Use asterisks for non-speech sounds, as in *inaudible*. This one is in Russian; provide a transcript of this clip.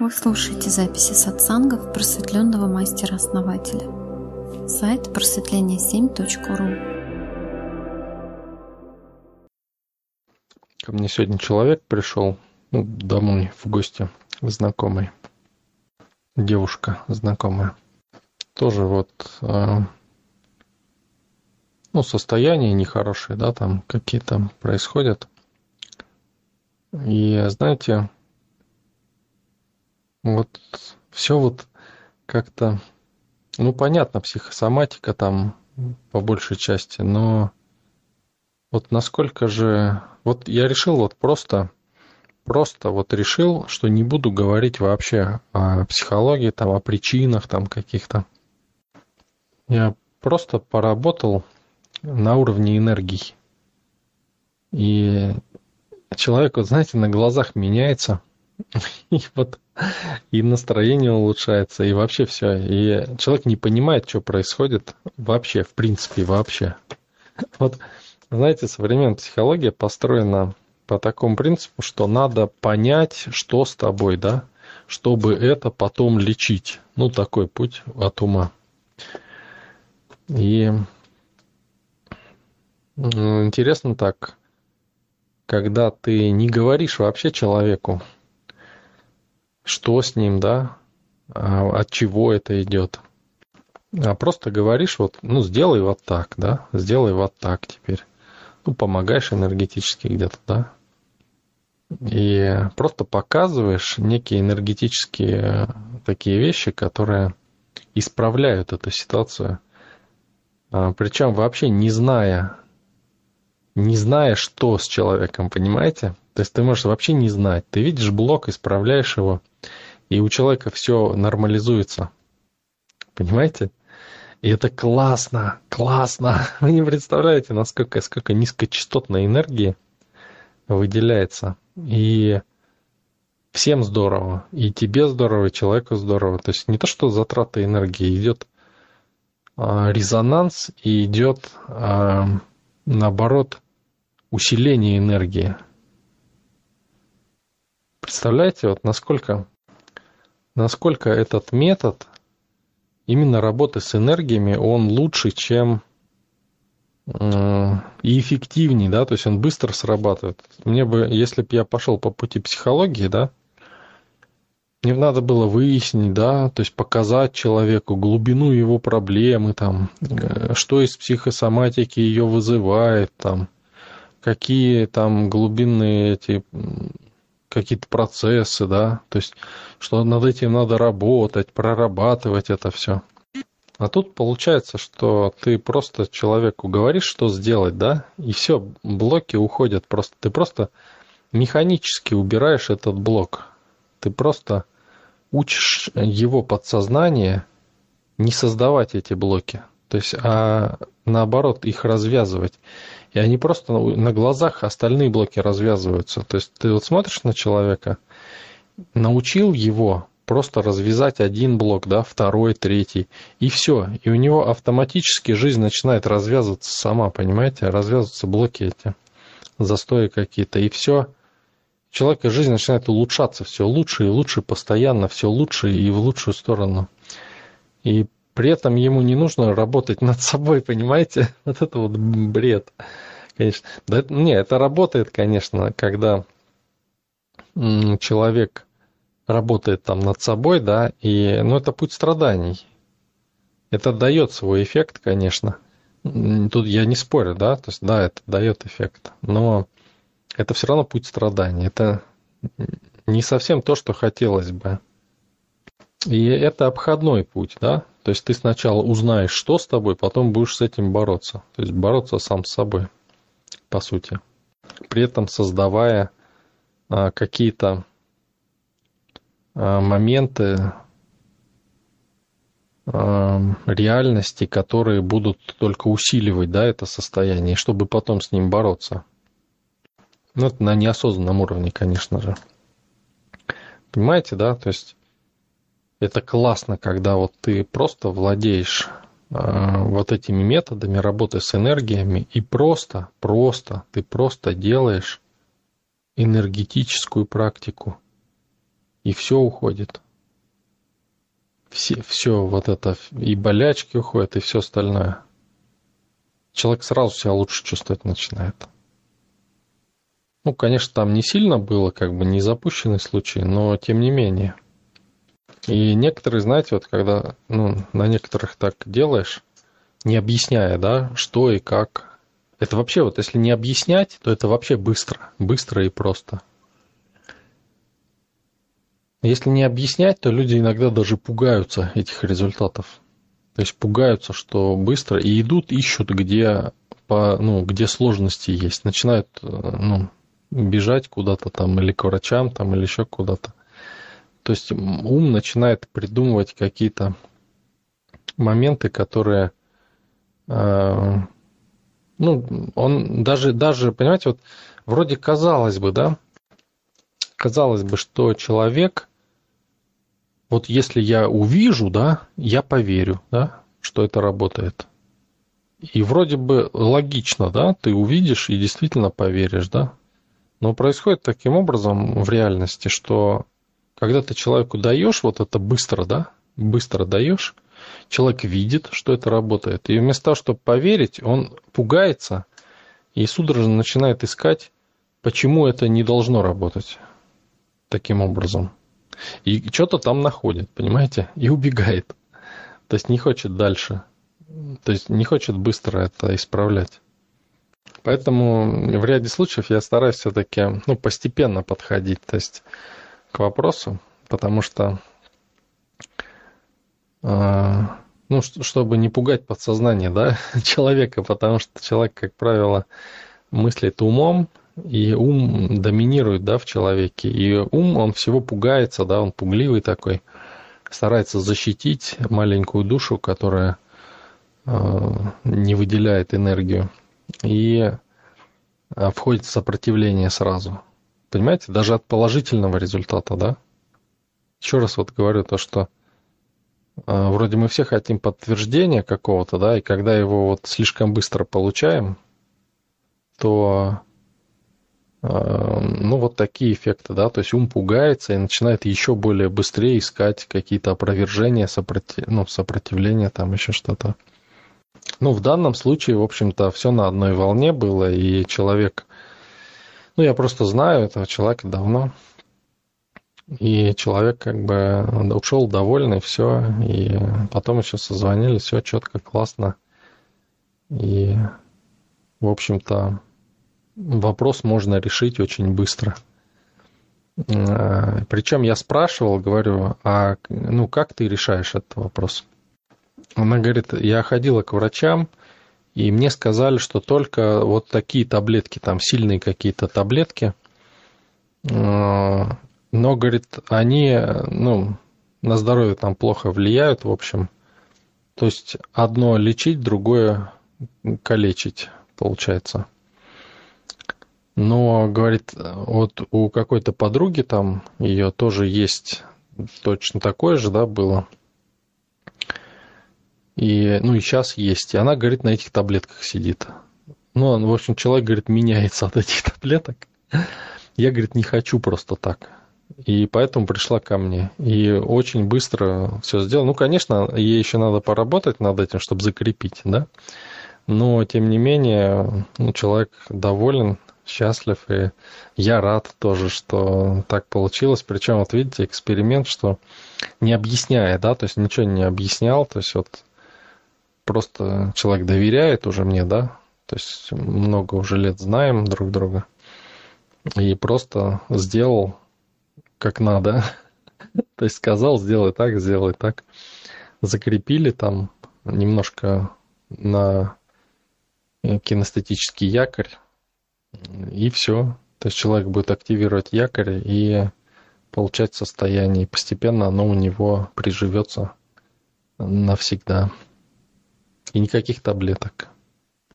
Вы слушаете записи сатсангов просветленного мастера-основателя. Сайт просветление7.ру Ко мне сегодня человек пришел, ну, домой в гости, знакомый. Девушка знакомая. Тоже вот, э, ну, состояние нехорошее, да, там какие-то происходят. И, знаете, вот все вот как-то, ну, понятно, психосоматика там по большей части, но вот насколько же... Вот я решил вот просто, просто вот решил, что не буду говорить вообще о психологии, там, о причинах там каких-то. Я просто поработал на уровне энергии. И человек, вот знаете, на глазах меняется – *laughs* и вот и настроение улучшается, и вообще все. И человек не понимает, что происходит вообще, в принципе, вообще. Вот, знаете, современная психология построена по такому принципу, что надо понять, что с тобой, да, чтобы это потом лечить. Ну, такой путь от ума. И интересно так, когда ты не говоришь вообще человеку, что с ним, да, а от чего это идет. А просто говоришь, вот, ну, сделай вот так, да, сделай вот так теперь. Ну, помогаешь энергетически где-то, да. И просто показываешь некие энергетические такие вещи, которые исправляют эту ситуацию. А, Причем вообще не зная, не зная, что с человеком, понимаете? То есть ты можешь вообще не знать. Ты видишь блок, исправляешь его, и у человека все нормализуется. Понимаете? И это классно, классно. *laughs* Вы не представляете, насколько сколько низкочастотной энергии выделяется. И всем здорово. И тебе здорово, и человеку здорово. То есть не то, что затраты энергии, идет а, резонанс и идет, а, наоборот, усиление энергии. Представляете, вот насколько, насколько этот метод именно работы с энергиями, он лучше, чем э, и эффективнее, да, то есть он быстро срабатывает. Мне бы, если бы я пошел по пути психологии, да, мне надо было выяснить, да, то есть показать человеку глубину его проблемы, там, э, что из психосоматики ее вызывает, там, какие там глубинные эти какие-то процессы, да, то есть, что над этим надо работать, прорабатывать это все. А тут получается, что ты просто человеку говоришь, что сделать, да, и все, блоки уходят просто. Ты просто механически убираешь этот блок. Ты просто учишь его подсознание не создавать эти блоки. То есть, а наоборот, их развязывать. И они просто на глазах остальные блоки развязываются. То есть ты вот смотришь на человека, научил его просто развязать один блок, да, второй, третий, и все. И у него автоматически жизнь начинает развязываться сама, понимаете? Развязываются блоки эти, застои какие-то, и все. Человека жизнь начинает улучшаться все лучше и лучше, постоянно все лучше и в лучшую сторону. И при этом ему не нужно работать над собой, понимаете? *laughs* Вот это вот бред. Конечно. Да, не, это работает, конечно, когда человек работает там над собой, да, и, ну, это путь страданий. Это дает свой эффект, конечно. Тут я не спорю, да, то есть, да, это дает эффект, но это все равно путь страданий. Это не совсем то, что хотелось бы. И это обходной путь, да? То есть ты сначала узнаешь, что с тобой, потом будешь с этим бороться. То есть бороться сам с собой, по сути. При этом создавая а, какие-то а, моменты а, реальности, которые будут только усиливать да, это состояние, чтобы потом с ним бороться. Ну, это на неосознанном уровне, конечно же. Понимаете, да? То есть это классно, когда вот ты просто владеешь э, вот этими методами работы с энергиями и просто, просто, ты просто делаешь энергетическую практику. и все уходит. Все, все вот это, и болячки уходят, и все остальное. Человек сразу себя лучше чувствовать начинает. Ну, конечно, там не сильно было, как бы не запущенный случай, но тем не менее. И некоторые, знаете, вот когда ну, на некоторых так делаешь, не объясняя, да, что и как. Это вообще вот, если не объяснять, то это вообще быстро, быстро и просто. Если не объяснять, то люди иногда даже пугаются этих результатов. То есть пугаются, что быстро, и идут, ищут, где, по, ну, где сложности есть. Начинают э, ну, бежать куда-то там или к врачам там или еще куда-то. То есть ум начинает придумывать какие-то моменты, которые, э, ну, он даже, даже, понимаете, вот вроде казалось бы, да, казалось бы, что человек, вот если я увижу, да, я поверю, да, что это работает. И вроде бы логично, да, ты увидишь и действительно поверишь, да. Но происходит таким образом в реальности, что когда ты человеку даешь вот это быстро, да, быстро даешь, человек видит, что это работает. И вместо того, чтобы поверить, он пугается и судорожно начинает искать, почему это не должно работать таким образом. И что-то там находит, понимаете, и убегает. То есть не хочет дальше. То есть не хочет быстро это исправлять. Поэтому в ряде случаев я стараюсь все-таки ну, постепенно подходить то есть, к вопросу, потому что э, ну, чтобы не пугать подсознание да, *laughs* человека, потому что человек, как правило, мыслит умом, и ум доминирует да, в человеке. И ум, он всего пугается, да, он пугливый такой, старается защитить маленькую душу, которая э, не выделяет энергию и а, входит в сопротивление сразу. Понимаете, даже от положительного результата, да? Еще раз вот говорю то, что э, вроде мы все хотим подтверждения какого-то, да, и когда его вот слишком быстро получаем, то э, ну вот такие эффекты, да, то есть ум пугается и начинает еще более быстрее искать какие-то опровержения, сопротив... ну, сопротивления, там еще что-то. Ну, в данном случае, в общем-то, все на одной волне было, и человек... Ну, я просто знаю этого человека давно. И человек как бы ушел довольный, все. И потом еще созвонились, все четко, классно. И, в общем-то, вопрос можно решить очень быстро. А, Причем я спрашивал, говорю, а ну как ты решаешь этот вопрос? Она говорит, я ходила к врачам, и мне сказали, что только вот такие таблетки, там сильные какие-то таблетки, э, но, говорит, они, ну, на здоровье там плохо влияют, в общем. То есть одно лечить, другое калечить, получается. Но, говорит, вот у какой-то подруги там, ее тоже есть точно такое же, да, было – и, ну, и сейчас есть. И она, говорит, на этих таблетках сидит. Ну, в общем, человек, говорит, меняется от этих таблеток. Я, говорит, не хочу просто так. И поэтому пришла ко мне. И очень быстро все сделала. Ну, конечно, ей еще надо поработать над этим, чтобы закрепить, да. Но, тем не менее, ну, человек доволен, счастлив. И я рад тоже, что так получилось. Причем, вот видите, эксперимент, что не объясняя, да, то есть ничего не объяснял, то есть вот просто человек доверяет уже мне, да, то есть много уже лет знаем друг друга, и просто сделал как надо, *laughs* то есть сказал, сделай так, сделай так, закрепили там немножко на кинестетический якорь, и все. То есть человек будет активировать якорь и получать состояние, и постепенно оно у него приживется навсегда. И никаких таблеток.